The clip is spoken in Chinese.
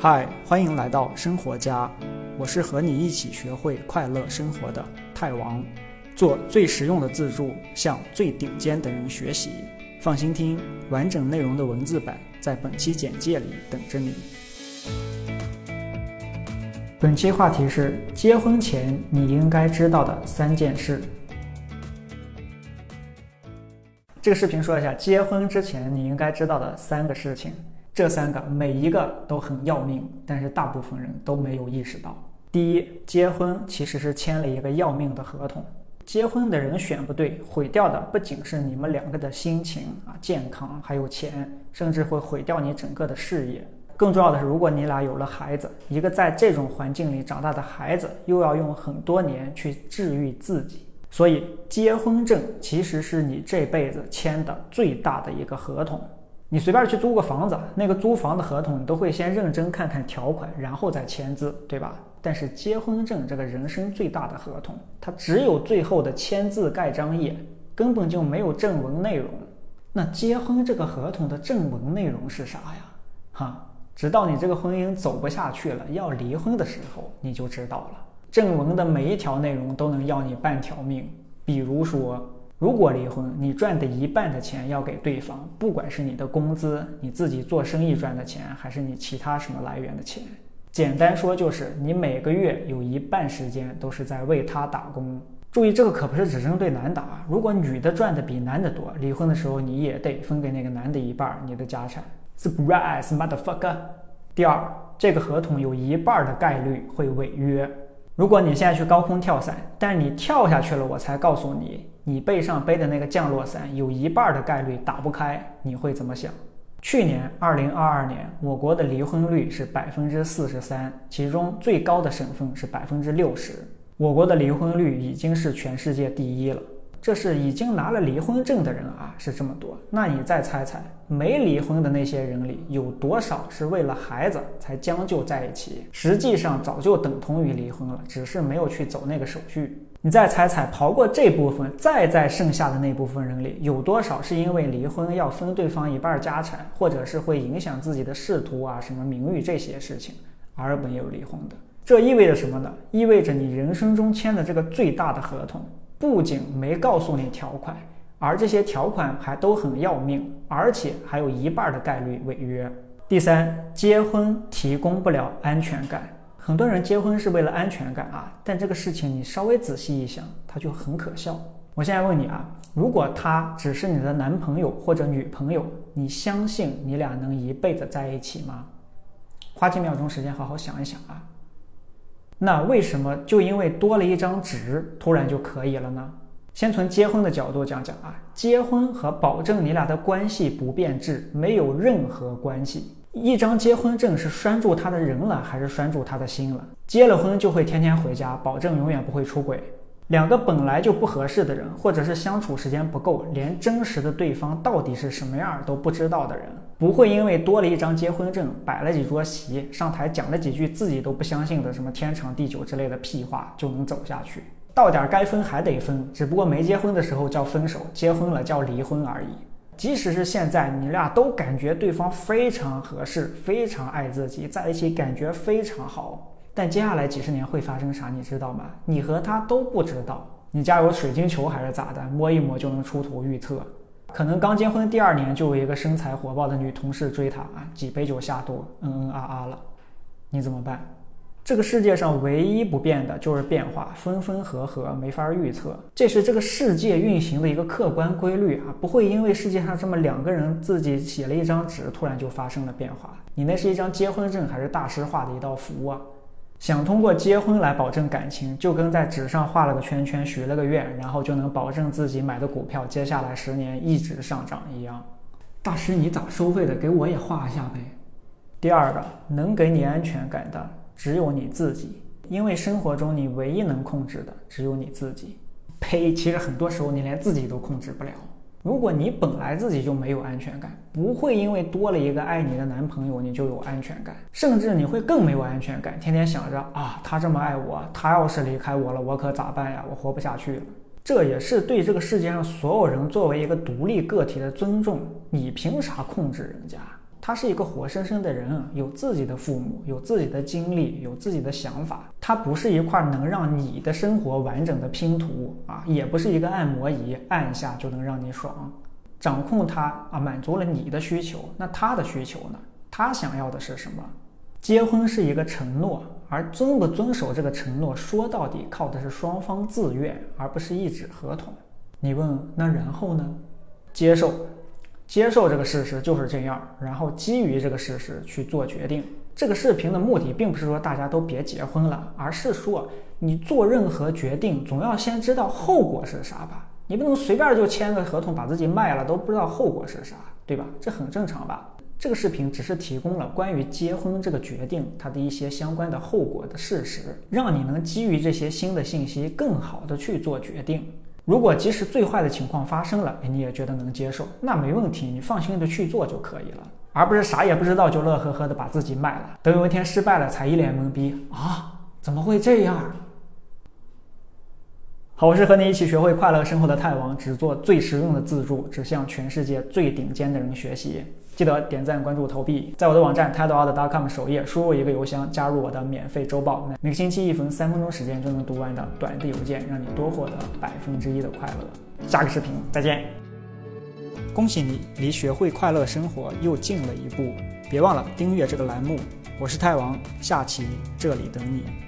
嗨，欢迎来到生活家，我是和你一起学会快乐生活的泰王，做最实用的自助，向最顶尖的人学习。放心听，完整内容的文字版在本期简介里等着你。本期话题是结婚前你应该知道的三件事。这个视频说一下结婚之前你应该知道的三个事情。这三个每一个都很要命，但是大部分人都没有意识到。第一，结婚其实是签了一个要命的合同。结婚的人选不对，毁掉的不仅是你们两个的心情啊、健康，还有钱，甚至会毁掉你整个的事业。更重要的是，如果你俩有了孩子，一个在这种环境里长大的孩子，又要用很多年去治愈自己。所以，结婚证其实是你这辈子签的最大的一个合同。你随便去租个房子，那个租房的合同你都会先认真看看条款，然后再签字，对吧？但是结婚证这个人生最大的合同，它只有最后的签字盖章页，根本就没有正文内容。那结婚这个合同的正文内容是啥呀？哈，直到你这个婚姻走不下去了，要离婚的时候，你就知道了。正文的每一条内容都能要你半条命，比如说。如果离婚，你赚的一半的钱要给对方，不管是你的工资、你自己做生意赚的钱，还是你其他什么来源的钱。简单说就是你每个月有一半时间都是在为他打工。注意，这个可不是只针对男的啊。如果女的赚的比男的多，离婚的时候你也得分给那个男的一半你的家产。Surprise, mother fuck 第二，这个合同有一半的概率会违约。如果你现在去高空跳伞，但是你跳下去了，我才告诉你，你背上背的那个降落伞有一半的概率打不开，你会怎么想？去年二零二二年，我国的离婚率是百分之四十三，其中最高的省份是百分之六十，我国的离婚率已经是全世界第一了。这是已经拿了离婚证的人啊，是这么多。那你再猜猜，没离婚的那些人里，有多少是为了孩子才将就在一起？实际上早就等同于离婚了，只是没有去走那个手续。你再猜猜，刨过这部分，再在剩下的那部分人里，有多少是因为离婚要分对方一半家产，或者是会影响自己的仕途啊、什么名誉这些事情而没有离婚的？这意味着什么呢？意味着你人生中签的这个最大的合同。不仅没告诉你条款，而这些条款还都很要命，而且还有一半的概率违约。第三，结婚提供不了安全感。很多人结婚是为了安全感啊，但这个事情你稍微仔细一想，它就很可笑。我现在问你啊，如果他只是你的男朋友或者女朋友，你相信你俩能一辈子在一起吗？花几秒钟时间好好想一想啊。那为什么就因为多了一张纸，突然就可以了呢？先从结婚的角度讲讲啊，结婚和保证你俩的关系不变质没有任何关系。一张结婚证是拴住他的人了，还是拴住他的心了？结了婚就会天天回家，保证永远不会出轨。两个本来就不合适的人，或者是相处时间不够，连真实的对方到底是什么样都不知道的人，不会因为多了一张结婚证，摆了几桌席，上台讲了几句自己都不相信的什么天长地久之类的屁话就能走下去。到点儿该分还得分，只不过没结婚的时候叫分手，结婚了叫离婚而已。即使是现在，你俩都感觉对方非常合适，非常爱自己，在一起感觉非常好。但接下来几十年会发生啥，你知道吗？你和他都不知道。你家有水晶球还是咋的？摸一摸就能出图预测。可能刚结婚第二年就有一个身材火爆的女同事追他啊，几杯酒下肚，嗯嗯啊啊了。你怎么办？这个世界上唯一不变的就是变化，分分合合没法预测，这是这个世界运行的一个客观规律啊，不会因为世界上这么两个人自己写了一张纸，突然就发生了变化。你那是一张结婚证，还是大师画的一道符啊？想通过结婚来保证感情，就跟在纸上画了个圈圈，许了个愿，然后就能保证自己买的股票接下来十年一直上涨一样。大师，你咋收费的？给我也画一下呗。第二个，能给你安全感的只有你自己，因为生活中你唯一能控制的只有你自己。呸！其实很多时候你连自己都控制不了。如果你本来自己就没有安全感，不会因为多了一个爱你的男朋友，你就有安全感，甚至你会更没有安全感，天天想着啊，他这么爱我，他要是离开我了，我可咋办呀？我活不下去了。这也是对这个世界上所有人作为一个独立个体的尊重。你凭啥控制人家？他是一个活生生的人，有自己的父母，有自己的经历，有自己的想法。它不是一块能让你的生活完整的拼图啊，也不是一个按摩仪，按一下就能让你爽。掌控它啊，满足了你的需求，那他的需求呢？他想要的是什么？结婚是一个承诺，而遵不遵守这个承诺，说到底靠的是双方自愿，而不是一纸合同。你问那然后呢？接受，接受这个事实就是这样，然后基于这个事实去做决定。这个视频的目的并不是说大家都别结婚了，而是说你做任何决定总要先知道后果是啥吧？你不能随便就签个合同把自己卖了，都不知道后果是啥，对吧？这很正常吧？这个视频只是提供了关于结婚这个决定它的一些相关的后果的事实，让你能基于这些新的信息更好的去做决定。如果即使最坏的情况发生了，你也觉得能接受，那没问题，你放心的去做就可以了，而不是啥也不知道就乐呵呵的把自己卖了，等有一天失败了才一脸懵逼啊，怎么会这样？好，我是和你一起学会快乐生活的泰王，只做最实用的自助，只向全世界最顶尖的人学习。记得点赞、关注、投币，在我的网站 tideout.com 首页输入一个邮箱，加入我的免费周报，每个星期一封三分钟时间就能读完的短的邮件，让你多获得百分之一的快乐。下个视频再见！恭喜你离学会快乐生活又近了一步，别忘了订阅这个栏目。我是泰王，下期这里等你。